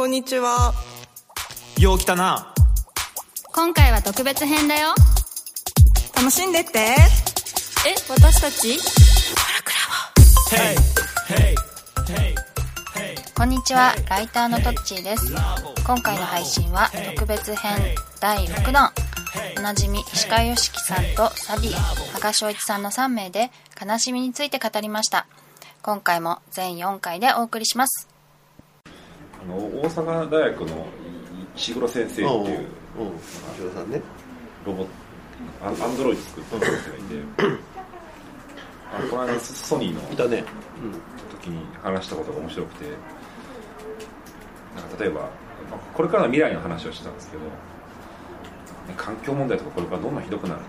こんにちは。よう来たな。今回は特別編だよ。楽しんでって。え、私たち？こんにちは、ライターのトッチーです。今回の配信は特別編第6弾。おなじみ石川良樹さんとサディ、羽賀翔一さんの3名で悲しみについて語りました。今回も全4回でお送りします。あの大阪大学の石黒先生っていううん、石黒さんね。ロボットアンドロイド作った先生がいて あのこの間ソニーのいたね。時に話したことが面白くてなんか例えばまあこれからの未来の話をしてたんですけど、ね環境問題とかこれからどんどんひどくなる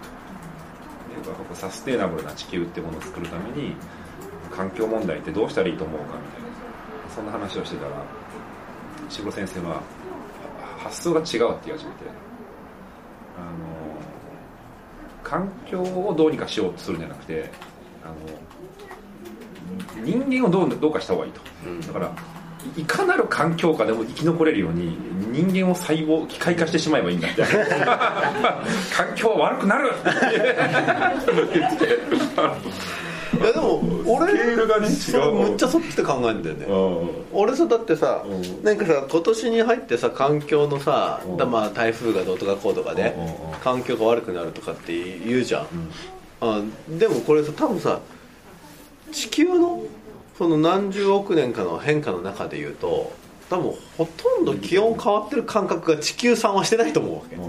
とサステイナブルな地球ってものを作るために環境問題ってどうしたらいいと思うかみたいなそんな話をしてたら石黒先生はは発想が違うって言い始めてあの環境をどうにかしようとするんじゃなくてあの人間をどうどうかした方がいいと、だからいいかなる環境下でも生き残れるように人間を細胞機械化してしまえばいいんだみたいな環境は悪くなる。って言ってていやでも、俺、スケールがね違う。それむっちゃそっちで考えるんだよね。うん俺さだってさ、うんなんかさ今年に入ってさ環境のさ、うん。だまあ台風がどうとかこうとかで、うんうんうん。環境が悪くなるとかって言うじゃん、あでもこれさ多分さ地球のその何十億年かの変化の中で言うと多分ほとんど気温変わってる感覚が地球さんはしてないと思うわけ、うん。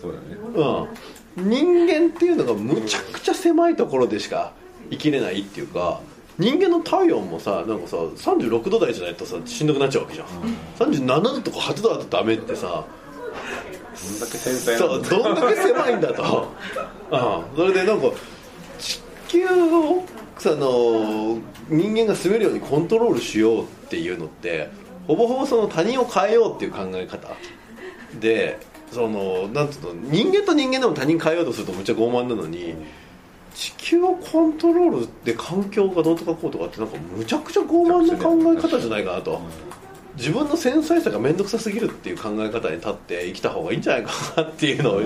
そうだね。うん、人間っていうのがむちゃくちゃ狭いところでしか生きれないっていうか人間の体温もさなんかさ36度台じゃないとさしんどくなっちゃうわけじゃん、37度とか8度だとダメってさどんだけ繊細そうなどんだけ狭いんだと、うん、それでなんか地球をその人間が住めるようにコントロールしようっていうのってほぼほぼその他人を変えようっていう考え方。でそのなんつうの人間と人間でも他人変えようとするとむっちゃ傲慢なのに地球をコントロールで環境がどうとかこうとかってなんかむちゃくちゃ傲慢な考え方じゃないかなと。自分の繊細さが面倒くさすぎるっていう考え方に立って生きた方がいいんじゃないかなっていうのを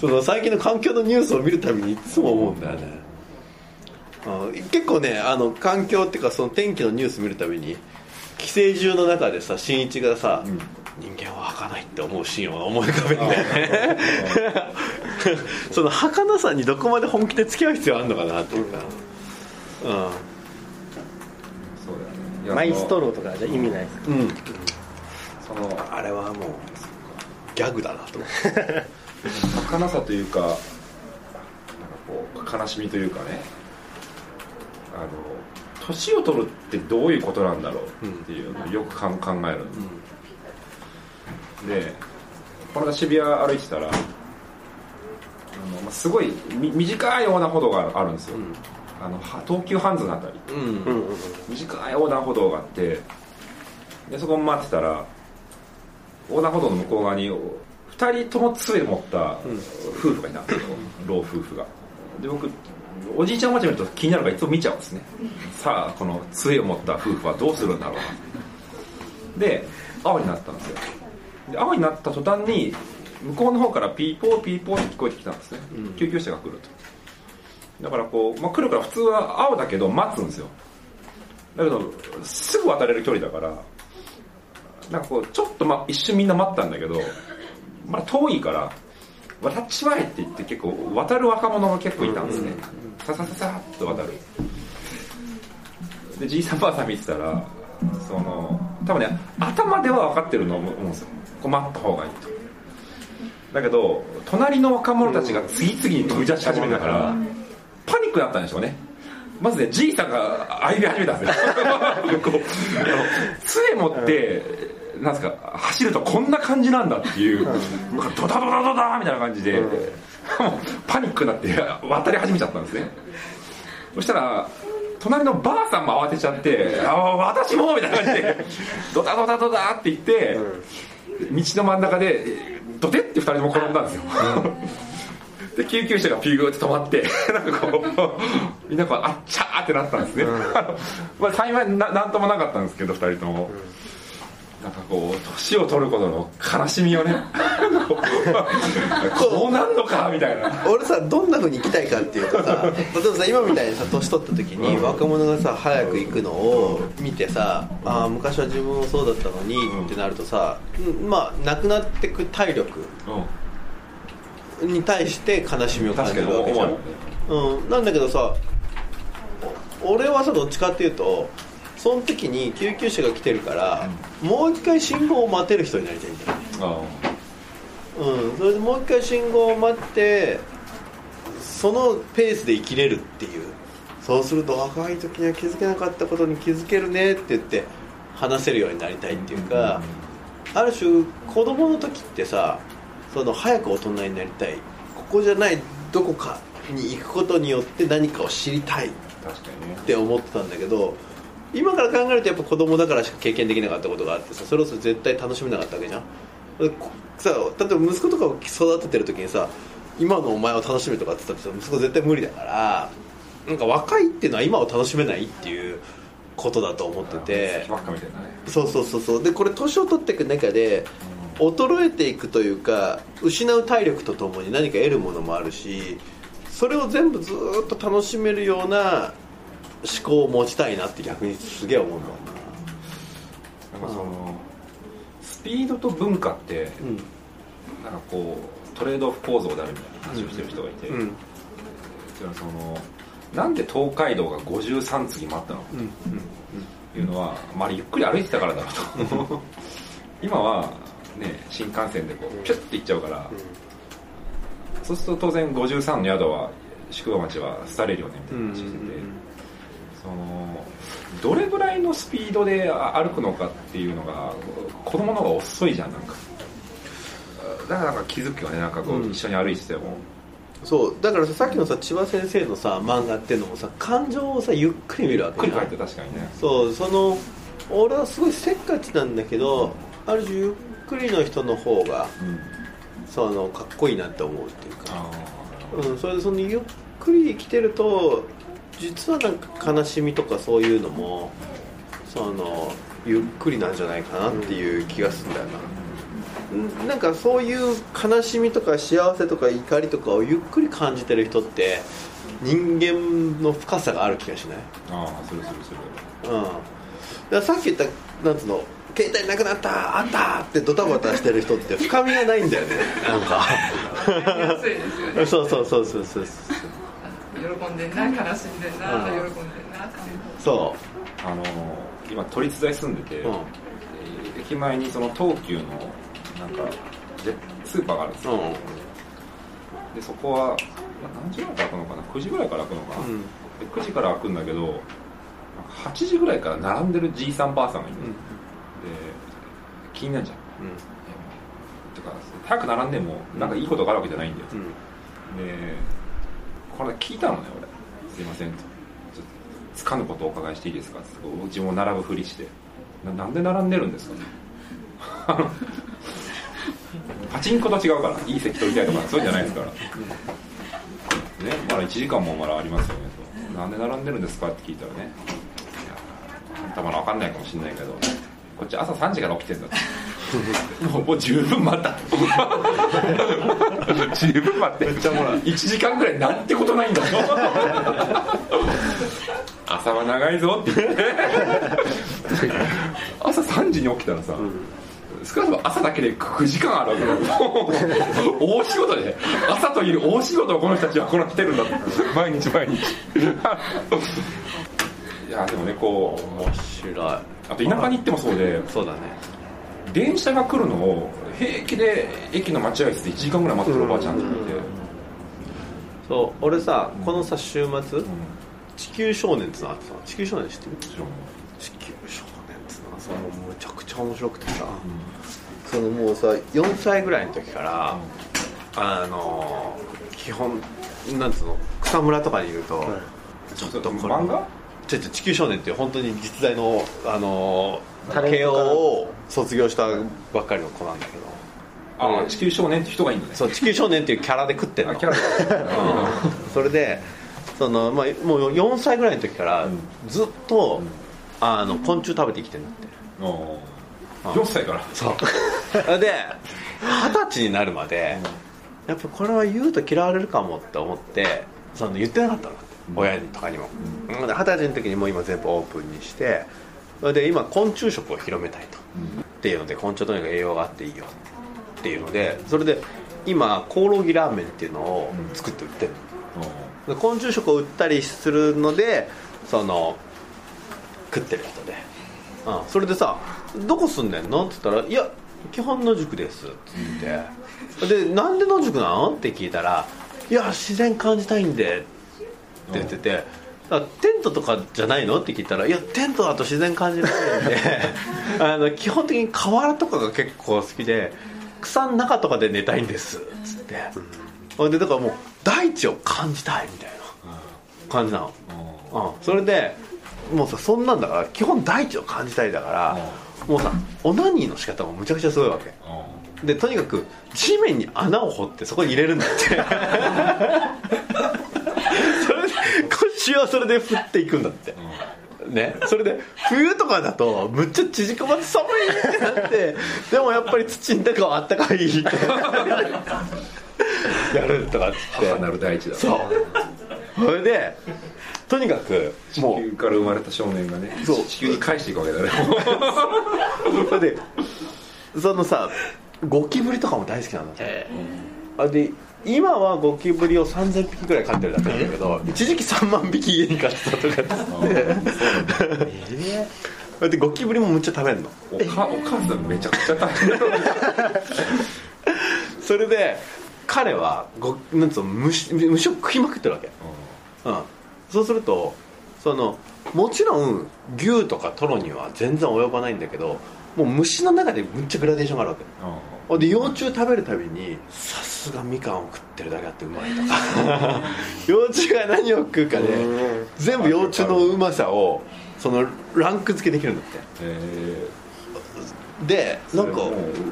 その最近の環境のニュースを見るたびにいつも思うんだよね。うん結構ねあの環境っていうかその天気のニュース見るたびに寄生獣の中でさ新一がさ、人間は儚いって思うシーンを思い浮かべるんだよね。その儚さにどこまで本気で付き合う必要あるのかなっていうか。そうだよね。いやマイストローとかじゃ意味ないですか？うん、うん、そのあれはもうギャグだなと。儚さというかなんかこう悲しみというかね。あの年を取るってどういうことなんだろうっていうのをよくかん考えるんです、でこの間渋谷歩いてたらあの、まあ、すごいみ短い横断歩道があるんですよ、あのは東急ハンズのあたり。うん。短い横断歩道があってでそこ待ってたら横断歩道の向こう側に2人とも杖持った夫婦がいたんですよ、老夫婦が。で僕おじいちゃんおばあちゃん見ると気になるからいつも見ちゃうんですね。さあこの杖を持った夫婦はどうするんだろう。なで青になったんですよで青になった途端に向こうの方からピーポーピーポーって聞こえてきたんですね、救急車が来ると。だからこう、まあ、来るから普通は青だけど待つんですよ。だけどすぐ渡れる距離だからなんかこうちょっと、ま、一瞬みんな待ったんだけどまだ遠いから渡っちまえって言って結構渡る若者が結構いたんですね、ささささっと渡る。でじいさんばあさん見てたらその多分ね頭では分かってるの思うんですよ。こう待った方がいいと。だけど隣の若者たちが次々に飛び出し始めたからパニックになったんでしょうね。まずねじいさんが歩み始めたんですよ。杖持ってなんですか走るとこんな感じなんだっていうドダドダドダみたいな感じで、パニックになって渡り始めちゃったんですね。そしたら隣のばあさんも慌てちゃって「あ私も!」みたいな感じで ドダドダドダって言って、道の真ん中でドテって2人とも転んだんですよ、で救急車がピューって止まって なんかこうみんなこうあっちゃーってなったんですね、まあ幸いななんともなかったんですけど2人とも、なんかこう年を取ることの悲しみをね こうなんのかみたいな。俺さどんな風に生きたいかっていうとさ例えばさ今みたいにさ年取った時に若者がさ早く行くのを見てさああ昔は自分もそうだったのにってなるとさうんまあなくなってく体力に対して悲しみを感じるわけじゃん。思うん、なんだけどさお俺はさどっちかっていうとその時に救急車が来てるから、もう一回信号を待てる人になりたいんだよあうん、それでもう一回信号を待ってそのペースで生きれるっていう。そうすると若い時には気づけなかったことに気づけるねって言って話せるようになりたいっていうか、ある種子供の時ってさその早く大人になりたい。ここじゃないどこかに行くことによって何かを知りたいって思ってたんだけど今から考えるとやっぱ子供だからしか経験できなかったことがあってさそれを絶対楽しめなかったわけじゃん。さ例えば息子とかを育ててる時にさ今のお前を楽しめとかって言ったってさ息子絶対無理だからなんか若いっていうのは今を楽しめないっていうことだと思ってて。そうそうそうそう。でこれ年を取っていく中で衰えていくというか失う体力とともに何か得るものもあるしそれを全部ずーっと楽しめるような思考を持ちたいなって逆にすげえ思うんだよな。んかそのスピードと文化ってななんかこうトレードオフ構造であるみたいな話をしてる人がいて、うん。うんそのなんで東海道が53次もあったのうん。うんというのは、まあ、ゆっくり歩いてたからだろうと。今はね新幹線でこうピュッて行っちゃうから、そうすると当然53の宿は宿場町は廃れるよねみたいな話してて、そのどれぐらいのスピードで歩くのかっていうのが子供の方が遅いじゃんなんか。だからなんか気づくよねなんかこう、うん。一緒に歩いてても。そう。だからささっきのさ千葉先生のさ漫画っていうのもさ感情をさゆっくり見るわけじゃん。ゆっくり帰って確かにね。そう。その俺はすごいせっかちなんだけどある種ゆっくりの人の方がうん。そのかっこいいなって思うっていうか。あうん、それでそのゆっくり生きてると実はなんか悲しみとかそういうのもそのゆっくりなんじゃないかなっていう気がするんだよな、んなんかそういう悲しみとか幸せとか怒りとかをゆっくり感じてる人って人間の深さがある気がしない？あああするするするうん。さっき言ったなんつうの携帯なくなったあった！ってドタバタしてる人って深みがないんだよね。なんか。安いですよね。そうそうそうそうそう喜んでんな悲しんでんな、うん喜んでんなっていう。そあの今都立大住んでて、ううん駅前にその東急のなんかスーパーがあるんですよ、うん。でそこは何時ぐらいから開くのかな？9時ぐらいから開くのかな、うん。で9時から開くんだけど8時ぐらいから並んでるじいさんばあさんがいる、で気になるじゃん。てか早く並んでもなんかいいことがあるわけじゃないんだよ、うん。でこれ聞いたのね俺。すいませんと。ちょっとつかぬことをお伺いしていいですか？ってうちも並ぶふりして。ななんで並んでるんですかね？パチンコと違うからいい席取りたいとかそういじゃないですから、ねまだ1時間もまだありますよねと。なんで並んでるんですか？って聞いたらね。いやあんたまだ分かんないかもしれないけど。こっち朝3時から起きてんだってもうもう十分待った。十分待って。めっちゃもら1時間ぐらいなんてことないんだ。朝は長いぞって。言って朝3時に起きたらさ、少なくとも朝だけで9時間あるわけ 大仕事で。朝という大仕事をこの人たちはこなしてるんだ毎日毎日。いやでもねこう面白い。あと田舎に行ってもそうでそうだね電車が来るのを平気で駅の待合室で1時間ぐらい待ってるおばあちゃんっていて、そう俺さこのさ週末地球少年ってのあってさ地球少年知ってる？地球少年ってのはさもうむちゃくちゃ面白くてさ、そのもうさ4歳ぐらいの時から、あの基本なんつうの草むらとかにいると、ちょっとこれ漫画？ちょっと地球少年って本当に実在のあの慶応を卒業したばっかりの子なんだけど。ああ地球少年って人がいいんだね。そう地球少年っていうキャラで食ってるの。あキャラうん。それでその、まあ、もう4歳ぐらいの時からずっと、あの昆虫食べて生きてるんだってお4歳から。そう。で二十歳になるまで、やっぱこれは言うと嫌われるかもって思ってその言ってなかったの、親にとかにも。で二十歳の時にもう今全部オープンにしてそれで今昆虫食を広めたいと、っていうので昆虫とにかく栄養があっていいよっていうのでそれで今コオロギラーメンっていうのを作って売ってるの、で昆虫食を売ったりするのでその食ってる人で、うん、それでさ「どこ住んでんの?」って言ったら「いや基本野宿です」って言って。で「なんで野宿なの?」って聞いたら「いや自然感じたいんで」って言ってて「あテントとかじゃないの?」って聞いたら「いやテントだと自然感じないんで あの基本的に河原とかが結構好きで草の中とかで寝たいんです」っつって、ほん。でだからもう大地を感じたいみたいな感じなの、うん、それでもうさそんなんだから基本大地を感じたいだから、もうさオナニーの仕方もむちゃくちゃすごいわけ。でとにかく地面に穴を掘ってそこに入れるんだって 腰はそれで振っていくんだって、ね、それで冬とかだとむっちゃ縮こまって寒いってなってでもやっぱり土の中はあったかいって。やるとかっつって。母なる大地だ。そう。それでとにかくもう地球から生まれた少年がねそう地球に返していくわけだね。それでそのさゴキブリとかも大好きなんだって、あで今はゴキブリを3000匹ぐらい飼ってるだけなんだけど一時期3万匹家に飼ってたとかっつってそれでゴキブリもむっちゃ食べるの。おかお母さんめちゃくちゃ大変 それで彼はごなんつうの虫虫を食いまくってるわけ、うん、そうするとそのもちろん牛とかトロには全然及ばないんだけどもう虫の中でむっちゃグラデーションがあるわけ。ほんで幼虫食べるたびにさすがみかんを食ってるだけあってうまいと。か幼虫が何を食うかで全部幼虫のうまさをそのランク付けできるんだって。えでー、なんか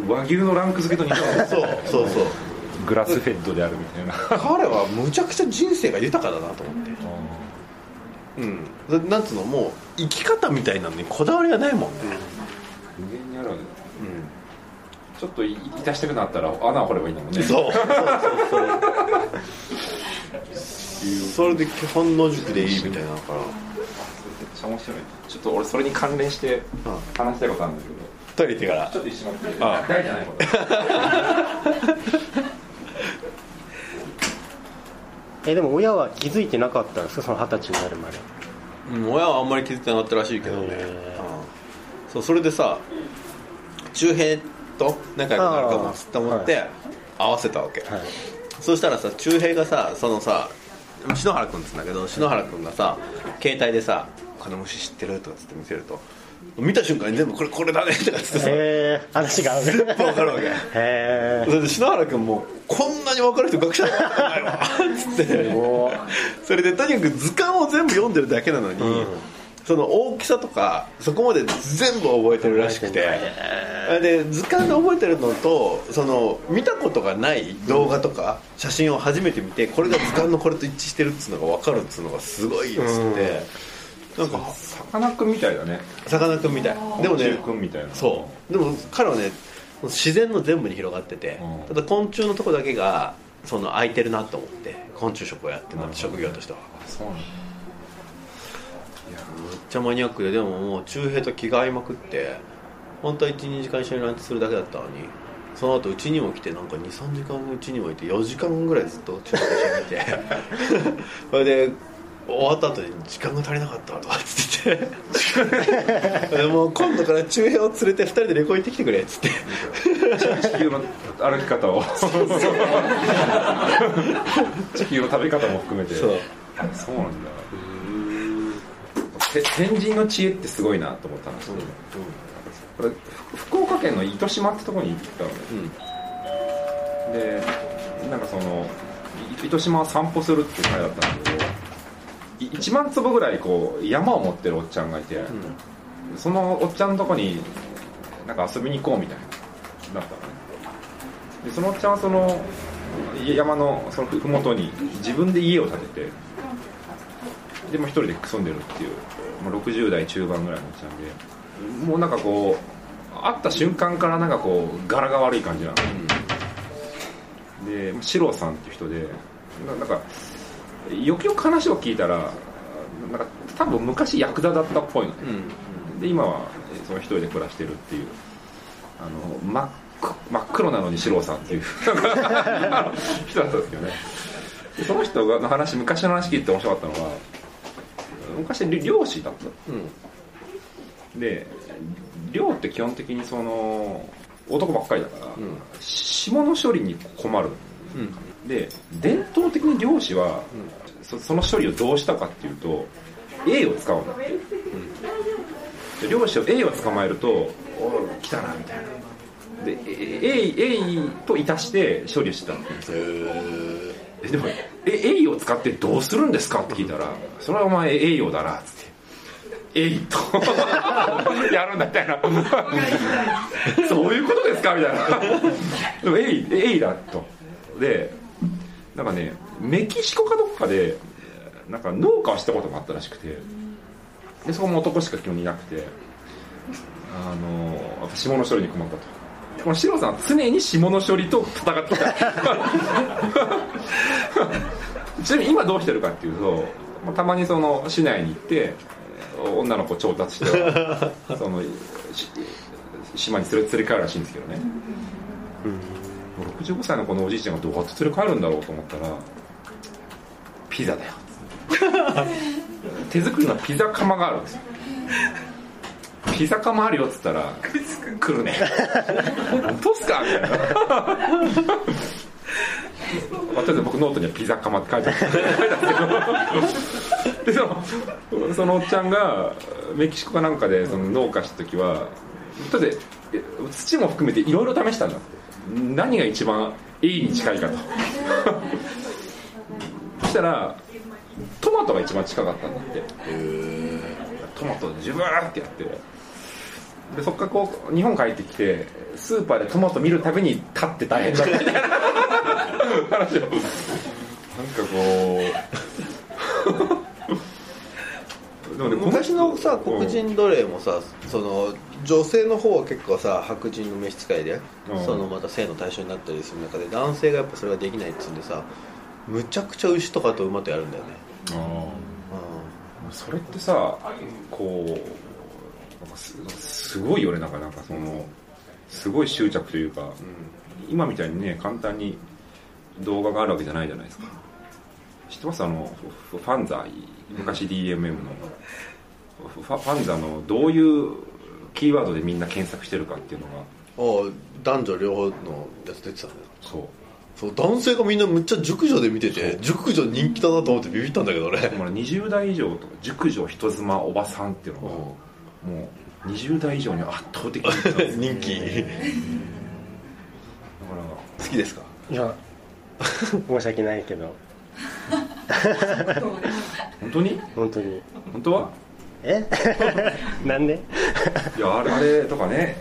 和牛のランク付けと似た。そうそうそう。グラスフェッドであるみたいな。彼はむちゃくちゃ人生が豊かだなと思って。うん。だなんつうのもう生き方みたいなのにこだわりがないもんね。無限にあるわけだちょっとい痛したくなったら穴を掘ればいいんだもんね。そう。そうそうそうそれで基本野宿でいいみたいなのからめっちゃ面白い。ちょっと俺それに関連して話したいことあるんだけど。トイレ行ってから。ちょっと一緒に待って。ああ。大じゃないこれ。えでも親は気づいてなかったんですか？その二十歳になるまで。うん親はあんまり気づいてなかったらしいけどね、そうそれでさ周平と仲良くなるかもつって思って合わせたわけ、はい。そしたらさ周平がさそのさ篠原君っつうんだけど篠原君がさ携帯でさ「この虫知ってる?」とかつって見せると見た瞬間に全部これこれだねとかつってさ話が分かるわけ。へえそれで篠原君もこんなに分かる人学者だったないわつって。おそれでとにかく図鑑を全部読んでるだけなのに、その大きさとかそこまで全部覚えてるらしくて。で図鑑で覚えてるのとその見たことがない動画とか写真を初めて見てこれが図鑑のこれと一致してるっつうのが分かるっつうのがすごいっつって、なん。かさかなクンみたいだね。さかなクンみたい。でもね昆虫くんみたいな。そう。でも彼はね自然の全部に広がってて、うん。ただ昆虫のとこだけがその空いてるなと思って昆虫食をやってるなって職業としては。そうなんだめっちゃマニアックででももう中平と気が合いまくって本当は12時間一緒にランチするだけだったのにその後うちにも来てなんか23時間うちにもいて4時間ぐらいずっと中平と一緒にいて それで終わった後に時間が足りなかったとかっつってて。でもう今度から中平を連れて2人で旅行行ってきてくれっつって。地球の歩き方を。地球の食べ方も含めて。そう。そうなんだて天神の知恵ってすごいなと思ったんですけど、これふ福岡県の糸島ってとこに行ったのね、でなんかそのい糸島を散歩するっていう会だったんだけどい1万坪ぐらいこう山を持ってるおっちゃんがいて、そのおっちゃんのとこになんか遊びに行こうみたいなだったのね。でそのおっちゃんはその山のそのふ麓に自分で家を建ててでもう一人で住んでるっていう、まあ、60代中盤ぐらいのおっちゃんでもうなんかこう会った瞬間からなんかこう柄が悪い感じなの、で四郎さんっていう人でななんかよくよく話を聞いたらなんか多分昔ヤクザだったっぽいの。ね、で今はえーその一人で暮らしてるっていう。あの真っ黒真っ黒なのに四郎さんっていう。人だったんですけどね。でその人がの話昔の話聞いて面白かったのは昔漁師だったで漁って基本的にその男ばっかりだから、下の処理に困る、で伝統的に漁師は、そその処理をどうしたかっていうと A を使うんだって、で漁師を A を捕まえると「おい来たな」みたいな。で A, A といたして処理をしてたんですよえでも「え栄養使ってどうするんですか?」って聞いたら「それはお前栄養だな」っつって「栄と やるんだ」みたいな「そういうことですか?」みたいな。でも「栄栄だ」と。でなんかねメキシコかどっかでなんか農家をしたことがあったらしくて。でそこも男しか基本いなくて。あの下の処理に困ったとこのシロさんは常に下の処理と戦ってた。ちなみに今どうしてるかっていうとまあたまにその市内に行ってえー女の子調達して そのし島に連れ連れ帰るらしいんですけどね、65歳のこのおじいちゃんがどうやって連れ帰るんだろうと思ったらピザだよ。手作りのピザ窯があるんですよピザ窯あるよっつったら来るね。本当っすか？みたいな。僕ノートにはピザ窯って書いてある書いてあるんですけどでそのそのおっちゃんがメキシコかなんかでその農家した時は土も含めていろいろ試したんだ。って何が一番 A に近いかと。そしたらトマトが一番近かったんだって。トマトでジュブーってやってでそっからこう日本帰ってきてスーパーでトマト見るたびに立って大変だった。みたいな話を。なんかこう。でもね昔のさ黒人奴隷もさその女性の方は結構さ白人の召使いでうん。そのまた性の対象になったりする中で男性がやっぱそれができないっつうんでさむちゃくちゃ牛とかと馬とやるんだよね。あー。それってさこうす。すごいよねなんかなんかそのすごい執着というか、今みたいにね簡単に動画があるわけじゃないじゃないですか。知ってます？あのフファンザ昔 DMM の。ファファンザのどういうキーワードでみんな検索してるかっていうのが。ああ男女両方のやつ出てたんだよそう。そう男性がみんなむっちゃ熟女で見てて熟女人気だなと思ってビビったんだけどね。20代以上とか熟女人妻おばさんっていうのがもう20代以上に圧倒的に人気。だから好きですか？いや申し訳ないけど。本当に？本当に。本当は？え？なんで？いやあれあれとかね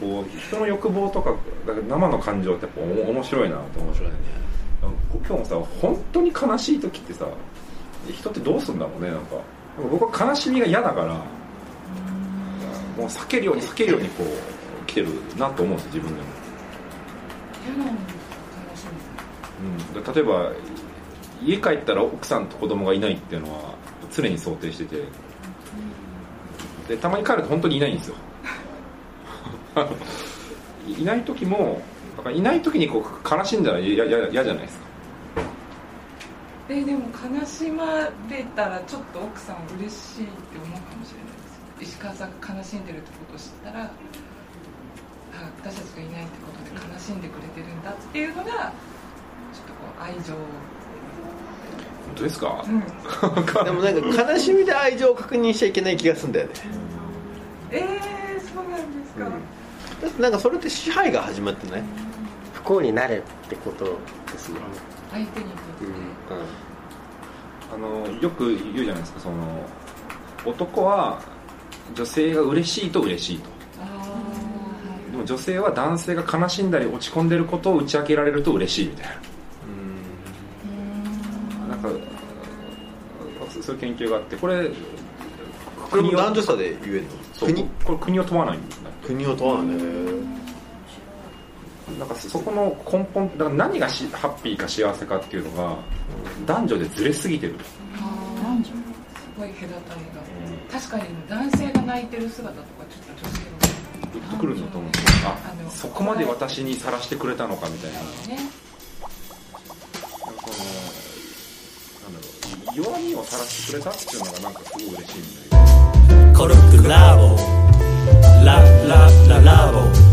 こう人の欲望とか生の感情ってやっぱ面白いなと面白いね。今日もさ本当に悲しい時ってさ人ってどうするんだろうねなんか僕は悲しみが嫌だからもう避けるように避けるようにこう来てるなと思うんですよ自分でも、嫌なの楽しうん、で例えば家帰ったら奥さんと子供がいないっていうのは常に想定してて。でたまに帰ると本当にいないんですよ。い いない時もだからいない時にこう悲しんだら嫌じゃないですか。みえでも悲しまれたらちょっと奥さん嬉しいって思うかもしれない。です石川さんが悲しんでるってことを知ったらあ私たちがいないってことで悲しんでくれてるんだっていうのがちょっとこう愛情。本当ですか、うん。でもなんか悲しみで愛情を確認しちゃいけない気がするんだよね。えー、そうなんですか、だってなんかそれって支配が始まってない？不幸になれってことですもんね。相手にとって、あのよく言うじゃないですかその男は女性が嬉しいと嬉しいと。あでも女性は男性が悲しんだり落ち込んでることを打ち明けられると嬉しいみたいな。なんかそういう研究があってこれこれも男女差で言えるの？国これ国を問わないんだ。国を問わないね。なんかそこの根本だから何がしハッピーか幸せかっていうのが男女でずれすぎてる。男女？すごい隔たりが確かに男性が泣いてる姿とかちょっと女性グッとくるんだと思うああそこまで私にさらしてくれたのかみたいな、ね、なんかのなんだろう弱みをさらしてくれたっていうのがなんかすごい嬉しいみたいなコルクラボ。ララララボ。